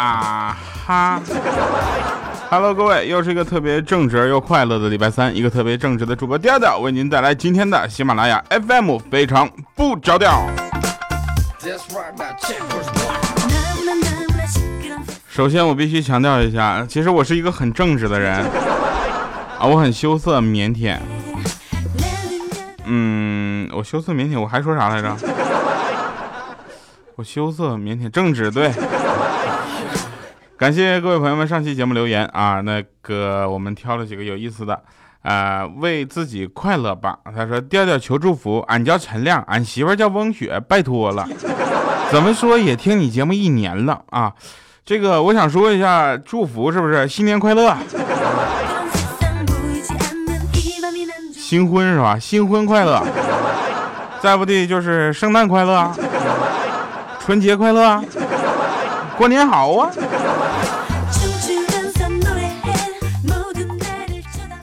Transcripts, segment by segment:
啊哈！Hello，各位，又是一个特别正直又快乐的礼拜三，一个特别正直的主播调调为您带来今天的喜马拉雅 FM，非常不着调。首先，我必须强调一下，其实我是一个很正直的人啊，我很羞涩腼腆。嗯，我羞涩腼腆，我还说啥来着？我羞涩腼腆，正直，对。感谢各位朋友们上期节目留言啊，那个我们挑了几个有意思的，呃，为自己快乐吧。他说调调求祝福，俺叫陈亮，俺媳妇叫翁雪，拜托了。怎么说也听你节目一年了啊，这个我想说一下祝福是不是？新年快乐，新婚是吧？新婚快乐，再不地就是圣诞快乐，春节快乐，过年好啊。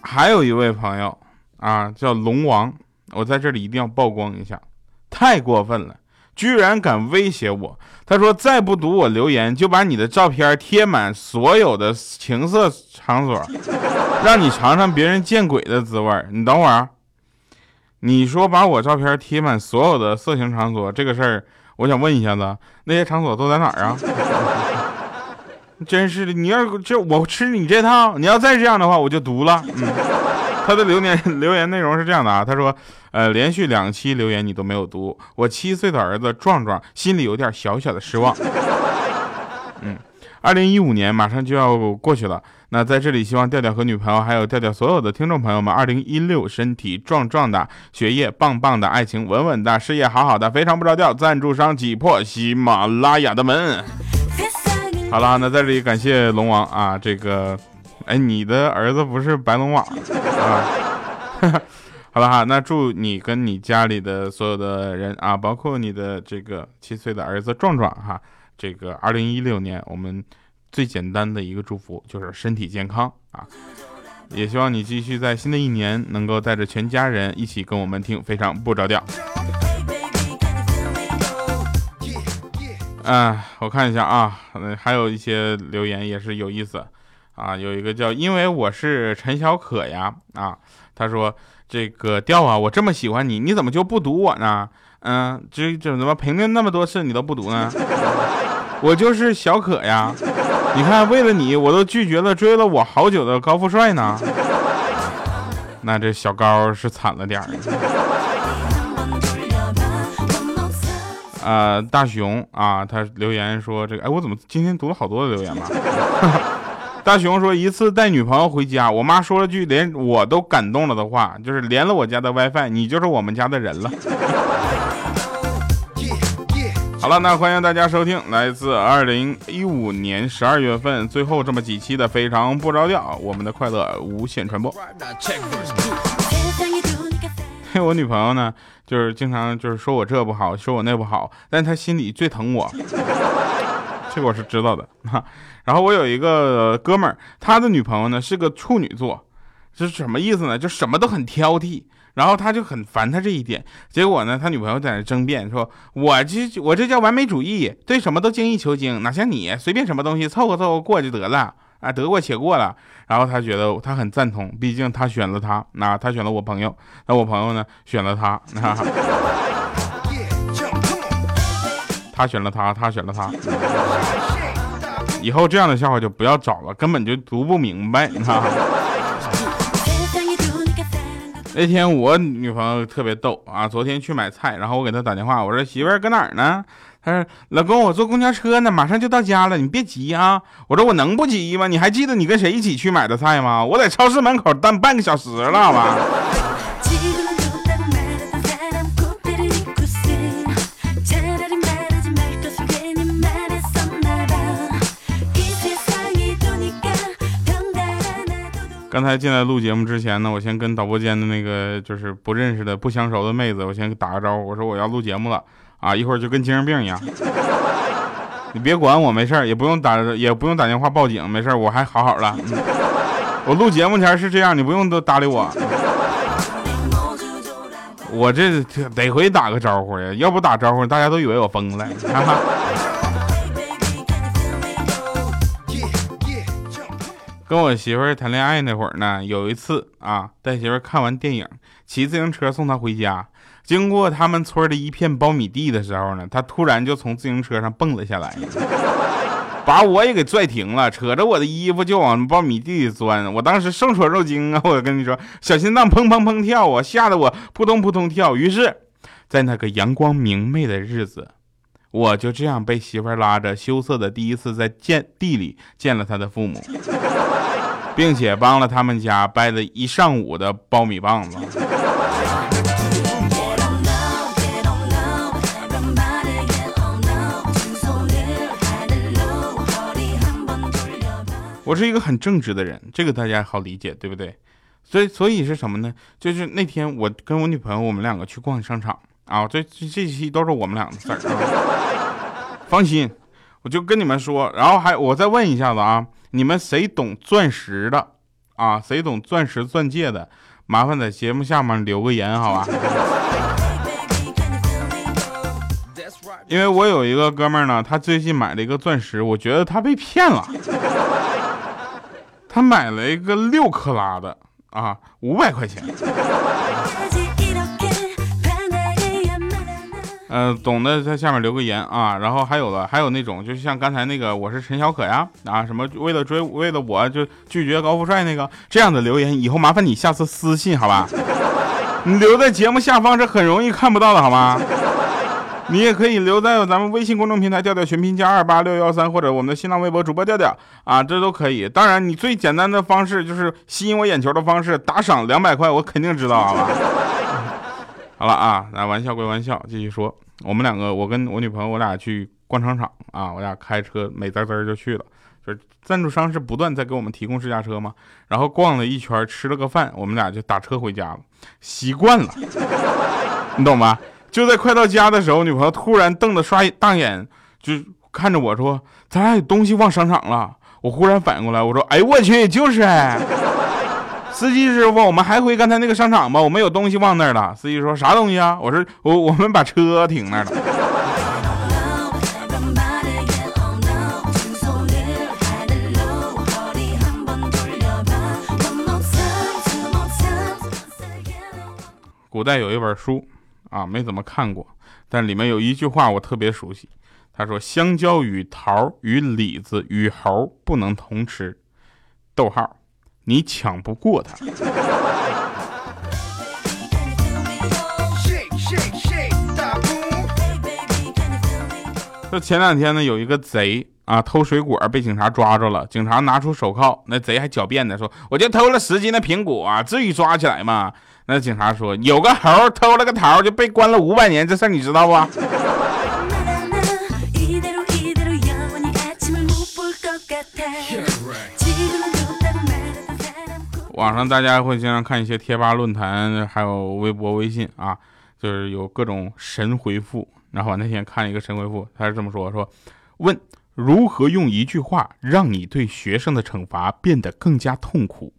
还有一位朋友啊，叫龙王，我在这里一定要曝光一下，太过分了，居然敢威胁我。他说再不读我留言，就把你的照片贴满所有的情色场所，让你尝尝别人见鬼的滋味。你等会儿，你说把我照片贴满所有的色情场所这个事儿，我想问一下子，那些场所都在哪儿啊？真是的，你要这我吃你这套，你要再这样的话，我就毒了。嗯，他的留言留言内容是这样的啊，他说，呃，连续两期留言你都没有读，我七岁的儿子壮壮心里有点小小的失望。嗯，二零一五年马上就要过去了，那在这里希望调调和女朋友还有调调所有的听众朋友们，二零一六身体壮壮的，学业棒棒的，爱情稳稳的，事业好好的，非常不着调。赞助商挤破喜马拉雅的门。好了，那在这里感谢龙王啊，这个，哎，你的儿子不是白龙王啊？好了哈，那祝你跟你家里的所有的人啊，包括你的这个七岁的儿子壮壮哈，这个二零一六年我们最简单的一个祝福就是身体健康啊，也希望你继续在新的一年能够带着全家人一起跟我们听非常不着调。嗯，我看一下啊，还有一些留言也是有意思啊。有一个叫因为我是陈小可呀啊，他说这个调啊，我这么喜欢你，你怎么就不读我呢？嗯，这这怎么评论那么多次你都不读呢？我就是小可呀，你看为了你我都拒绝了追了我好久的高富帅呢。那这小高是惨了点儿。呃，大熊啊，他留言说这个，哎，我怎么今天读了好多的留言嘛？大熊说一次带女朋友回家，我妈说了句连我都感动了的话，就是连了我家的 WiFi，你就是我们家的人了。好了，那欢迎大家收听来自二零一五年十二月份最后这么几期的非常不着调，我们的快乐无限传播。我女朋友呢，就是经常就是说我这不好，说我那不好，但她心里最疼我，这个我是知道的。然后我有一个哥们儿，他的女朋友呢是个处女座，这是什么意思呢？就什么都很挑剔，然后他就很烦他这一点。结果呢，他女朋友在那争辩说：“我这我这叫完美主义，对什么都精益求精，哪像你随便什么东西凑合凑合过就得了。”啊，得过且过了，然后他觉得他很赞同，毕竟他选了他，那他选了我朋友，那我朋友呢选了他，他选了他，他选了他，以后这样的笑话就不要找了，根本就读不明白，你看。那天我女朋友特别逗啊，昨天去买菜，然后我给她打电话，我说媳妇儿搁哪儿呢？她说老公我坐公交车呢，马上就到家了，你别急啊。我说我能不急吗？你还记得你跟谁一起去买的菜吗？我在超市门口等半个小时了，好吧。刚才进来录节目之前呢，我先跟导播间的那个就是不认识的、不相熟的妹子，我先打个招呼，我说我要录节目了啊，一会儿就跟精神病一样。你别管我，没事也不用打，也不用打电话报警，没事我还好好的。我录节目前是这样，你不用都搭理我。我这得回打个招呼呀，要不打招呼，大家都以为我疯了。跟我媳妇儿谈恋爱那会儿呢，有一次啊，带媳妇儿看完电影，骑自行车送她回家，经过他们村的一片苞米地的时候呢，她突然就从自行车上蹦了下来，把我也给拽停了，扯着我的衣服就往苞米地里钻。我当时生戳肉惊啊，我跟你说，小心脏砰砰砰跳啊，吓得我扑通扑通跳。于是，在那个阳光明媚的日子，我就这样被媳妇拉着，羞涩的第一次在见地里见了他的父母。并且帮了他们家掰了一上午的苞米棒子。我是一个很正直的人，这个大家好理解，对不对？所以，所以是什么呢？就是那天我跟我女朋友，我们两个去逛商场啊，这这这期都是我们俩的事儿。放心，我就跟你们说，然后还我再问一下子啊。你们谁懂钻石的啊？谁懂钻石钻戒的？麻烦在节目下面留个言，好吧？因为我有一个哥们儿呢，他最近买了一个钻石，我觉得他被骗了。他买了一个六克拉的啊，五百块钱。呃，懂的在下面留个言啊，然后还有了，还有那种，就像刚才那个，我是陈小可呀，啊，什么为了追，为了我就拒绝高富帅那个这样的留言，以后麻烦你下次私信好吧？你留在节目下方是很容易看不到的好吗？你也可以留在咱们微信公众平台调调全拼加二八六幺三，或者我们的新浪微博主播调调啊，这都可以。当然，你最简单的方式就是吸引我眼球的方式，打赏两百块，我肯定知道好吧？好了啊，那玩笑归玩笑，继续说。我们两个，我跟我女朋友，我俩去逛商场啊，我俩开车美滋滋就去了。就是赞助商是不断在给我们提供试驾车嘛，然后逛了一圈，吃了个饭，我们俩就打车回家了。习惯了，你懂吗？就在快到家的时候，女朋友突然瞪着刷大眼，就看着我说：“咱俩有东西忘商场了。”我忽然反应过来，我说：“哎，我去，就是。”司机师傅，我们还回刚才那个商场吧？我们有东西忘那儿了。司机说啥东西啊？我说我我们把车停那儿了。古代有一本书啊，没怎么看过，但里面有一句话我特别熟悉。他说：“香蕉与桃与李子与猴不能同吃。”逗号。你抢不过他。这前两天呢，有一个贼啊偷水果被警察抓住了，警察拿出手铐，那贼还狡辩的，说我就偷了十斤的苹果，啊至于抓起来吗？那警察说有个猴偷了个桃就被关了五百年，这事你知道不？网上大家会经常看一些贴吧、论坛，还有微博、微信啊，就是有各种神回复。然后我那天看一个神回复，他是这么说：说问如何用一句话让你对学生的惩罚变得更加痛苦？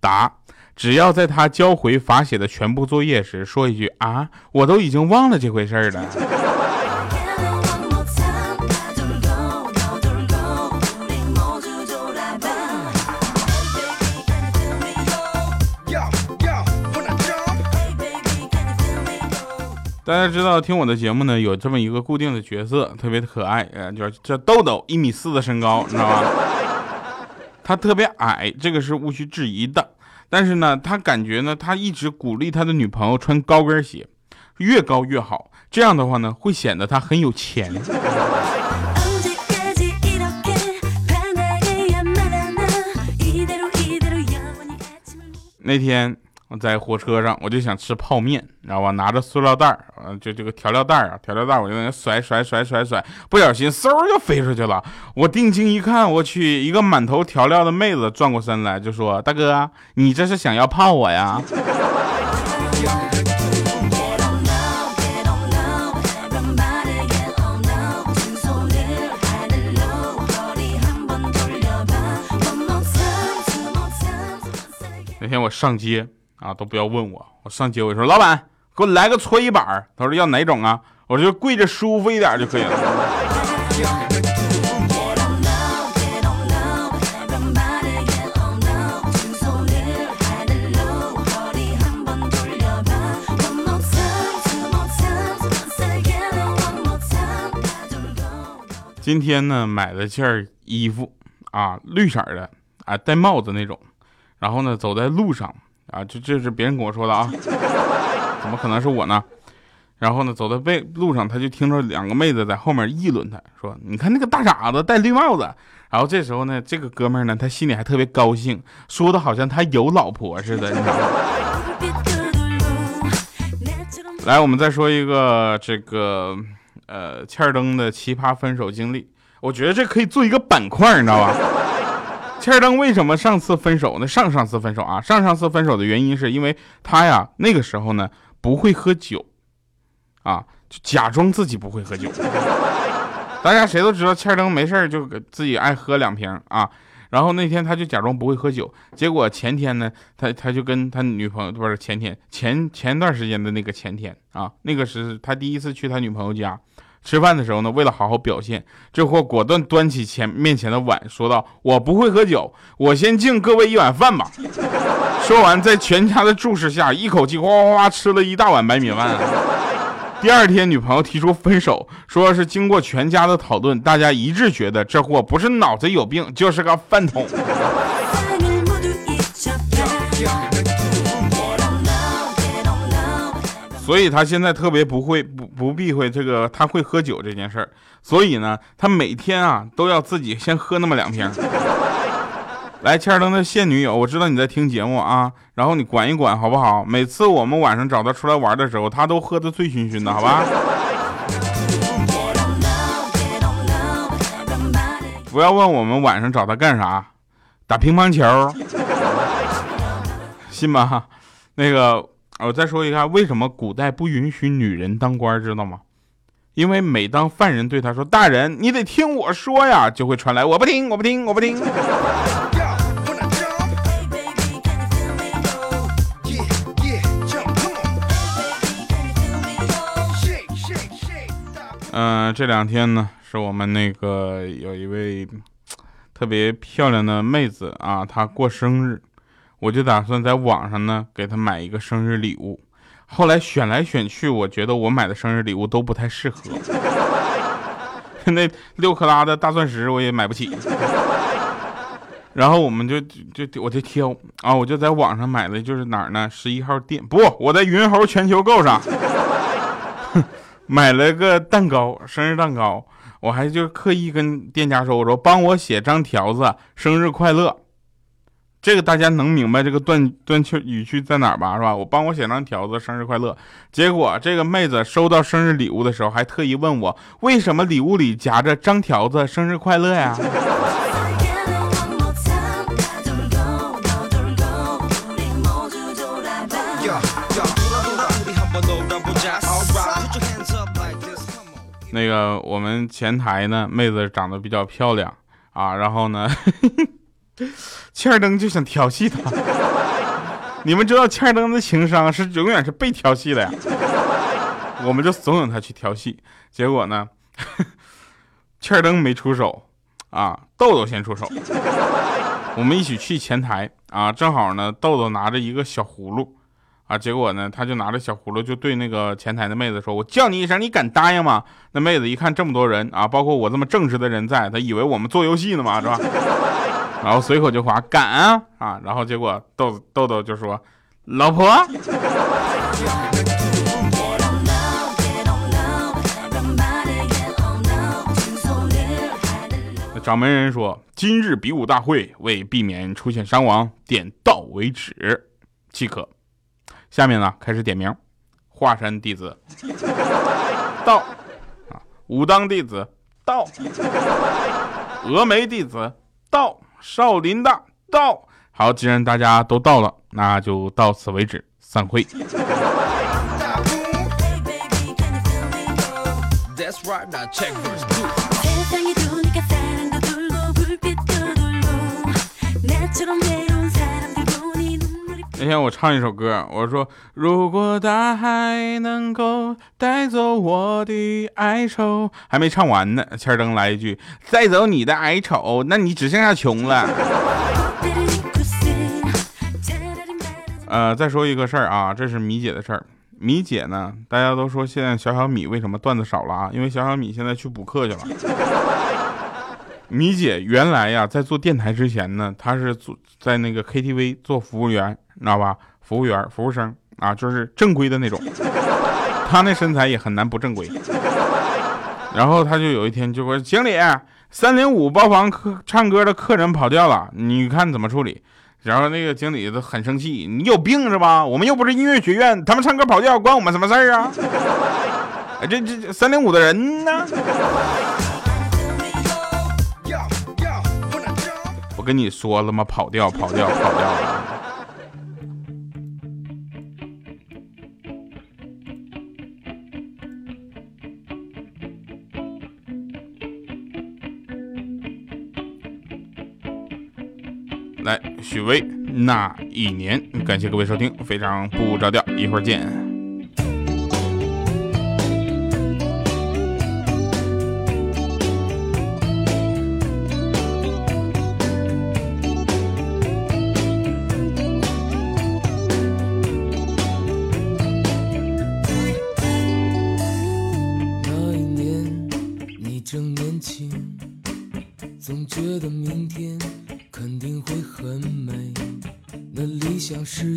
答：只要在他交回罚写的全部作业时说一句啊，我都已经忘了这回事了。大家知道听我的节目呢，有这么一个固定的角色，特别可爱，呃，叫叫豆豆，一米四的身高，你 知道吧？他特别矮，这个是毋需质疑的。但是呢，他感觉呢，他一直鼓励他的女朋友穿高跟鞋，越高越好。这样的话呢，会显得他很有钱。那天。我在火车上，我就想吃泡面，你知道吧？拿着塑料袋儿，啊就这个调料袋儿啊，调料袋儿，我就在那甩甩甩甩甩，不小心嗖就飞出去了。我定睛一看，我去，一个满头调料的妹子转过身来就说：“大哥，你这是想要泡我呀？”那天我上街啊，都不要问我，我上街我说老板给我来个搓衣板他说要哪种啊？我就跪着舒服一点就可以了。今天呢，买了件衣服啊，绿色的啊，戴帽子那种。然后呢，走在路上啊，这这是别人跟我说的啊，怎么可能是我呢？然后呢，走在背路上，他就听着两个妹子在后面议论他，说：“你看那个大傻子戴绿帽子。”然后这时候呢，这个哥们呢，他心里还特别高兴，说的好像他有老婆似的，来，我们再说一个这个。呃，欠儿登的奇葩分手经历，我觉得这可以做一个板块，你知道吧？切尔登为什么上次分手？呢上上次分手啊，上上次分手的原因是因为他呀，那个时候呢不会喝酒，啊，就假装自己不会喝酒。大家谁都知道，切尔登没事就自己爱喝两瓶啊。然后那天他就假装不会喝酒，结果前天呢，他他就跟他女朋友不是前天前前一段时间的那个前天啊，那个是他第一次去他女朋友家。吃饭的时候呢，为了好好表现，这货果断端起前面前的碗，说道：“我不会喝酒，我先敬各位一碗饭吧。” 说完，在全家的注视下，一口气哗哗哗吃了一大碗白米饭。第二天，女朋友提出分手，说是经过全家的讨论，大家一致觉得这货不是脑子有病，就是个饭桶。所以他现在特别不会不不避讳这个他会喝酒这件事儿，所以呢，他每天啊都要自己先喝那么两瓶。来，切尔登的现女友，我知道你在听节目啊，然后你管一管好不好？每次我们晚上找他出来玩的时候，他都喝得醉醺醺的，好吧？不要问我们晚上找他干啥，打乒乓球，信吗？那个。我再说一下，为什么古代不允许女人当官，知道吗？因为每当犯人对他说“大人，你得听我说呀”，就会传来“我不听，我不听，我不听”。嗯，这两天呢，是我们那个有一位特别漂亮的妹子啊，她过生日。我就打算在网上呢给他买一个生日礼物，后来选来选去，我觉得我买的生日礼物都不太适合。那六克拉的大钻石我也买不起，然后我们就就我就挑啊，我就在网上买的，就是哪儿呢？十一号店不，我在云猴全球购上 买了个蛋糕，生日蛋糕，我还就刻意跟店家说，我说帮我写张条子，生日快乐。这个大家能明白这个断断句语句在哪儿吧？是吧？我帮我写张条子，生日快乐。结果这个妹子收到生日礼物的时候，还特意问我为什么礼物里夹着张条子，生日快乐呀？那个我们前台呢，妹子长得比较漂亮啊，然后呢。呵 呵 欠儿登就想调戏他，你们知道欠儿登的情商是永远是被调戏的呀。我们就怂恿他去调戏，结果呢，欠儿登没出手啊，豆豆先出手。我们一起去前台啊，正好呢，豆豆拿着一个小葫芦啊，结果呢，他就拿着小葫芦就对那个前台的妹子说：“我叫你一声，你敢答应吗？”那妹子一看这么多人啊，包括我这么正直的人在，她以为我们做游戏呢嘛，是吧？然后随口就夸敢啊啊！然后结果豆豆豆就说：“老婆。”掌门人说：“今日比武大会为避免出现伤亡，点到为止即可。”下面呢开始点名：华山弟子到啊，武当弟子到，峨眉弟子到。少林的到，好，既然大家都到了，那就到此为止，散会。天我唱一首歌，我说如果大海能够带走我的哀愁，还没唱完呢，千灯来一句，带走你的哀愁，那你只剩下穷了。呃，再说一个事儿啊，这是米姐的事儿。米姐呢，大家都说现在小小米为什么段子少了啊？因为小小米现在去补课去了。米姐原来呀，在做电台之前呢，她是做在那个 KTV 做服务员，你知道吧？服务员、服务生啊，就是正规的那种。他那身材也很难不正规。然后他就有一天就说：“经理，三零五包房客唱歌的客人跑调了，你看怎么处理？”然后那个经理都很生气：“你有病是吧？我们又不是音乐学院，他们唱歌跑调关我们什么事儿啊？哎，这这三零五的人呢？”我跟你说了吗？跑调，跑调，跑调许巍那一年，感谢各位收听，非常不着调，一会儿见。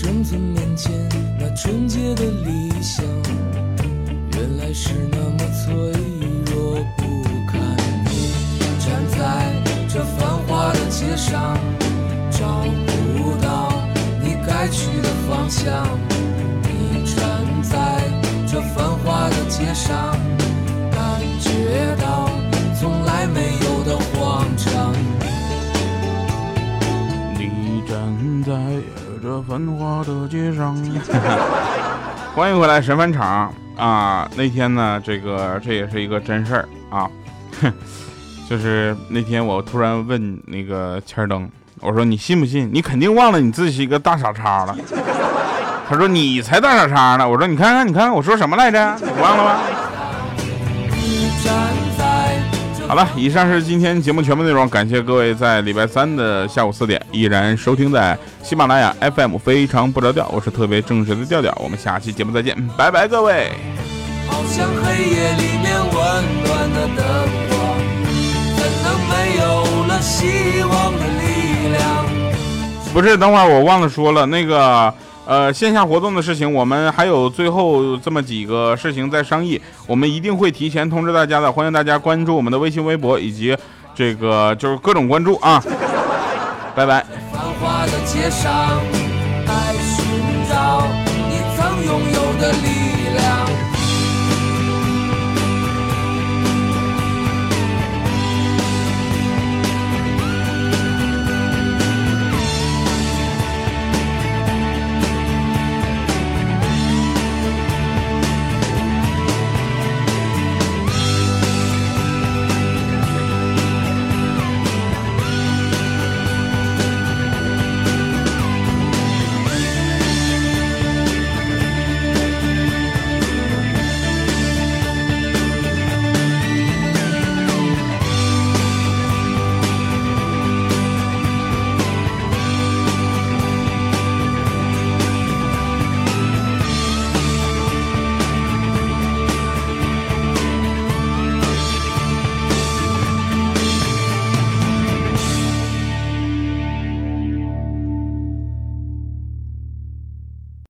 生存面前，那纯洁的理想原来是那么脆弱不堪。你站在这繁华的街上，找不到你该去的方向。你站在这繁华的街上，感觉到从来没有的慌张。你站在。这繁华的街上欢迎回来神返场啊！那天呢，这个这也是一个真事儿啊，就是那天我突然问那个千灯，我说你信不信？你肯定忘了你自己是一个大傻叉了。他说你才大傻叉呢。我说你看看，你看看我说什么来着？你忘了吗？好了，以上是今天节目全部内容，感谢各位在礼拜三的下午四点依然收听在喜马拉雅 FM，非常不着调，我是特别正直的调调，我们下期节目再见，拜拜，各位。好像黑夜里面温暖的灯光，怎能没有了希望的力量？不是，等会儿我忘了说了那个。呃，线下活动的事情，我们还有最后这么几个事情在商议，我们一定会提前通知大家的，欢迎大家关注我们的微信、微博以及这个就是各种关注啊，拜拜。繁华的街上，寻找你曾拥有的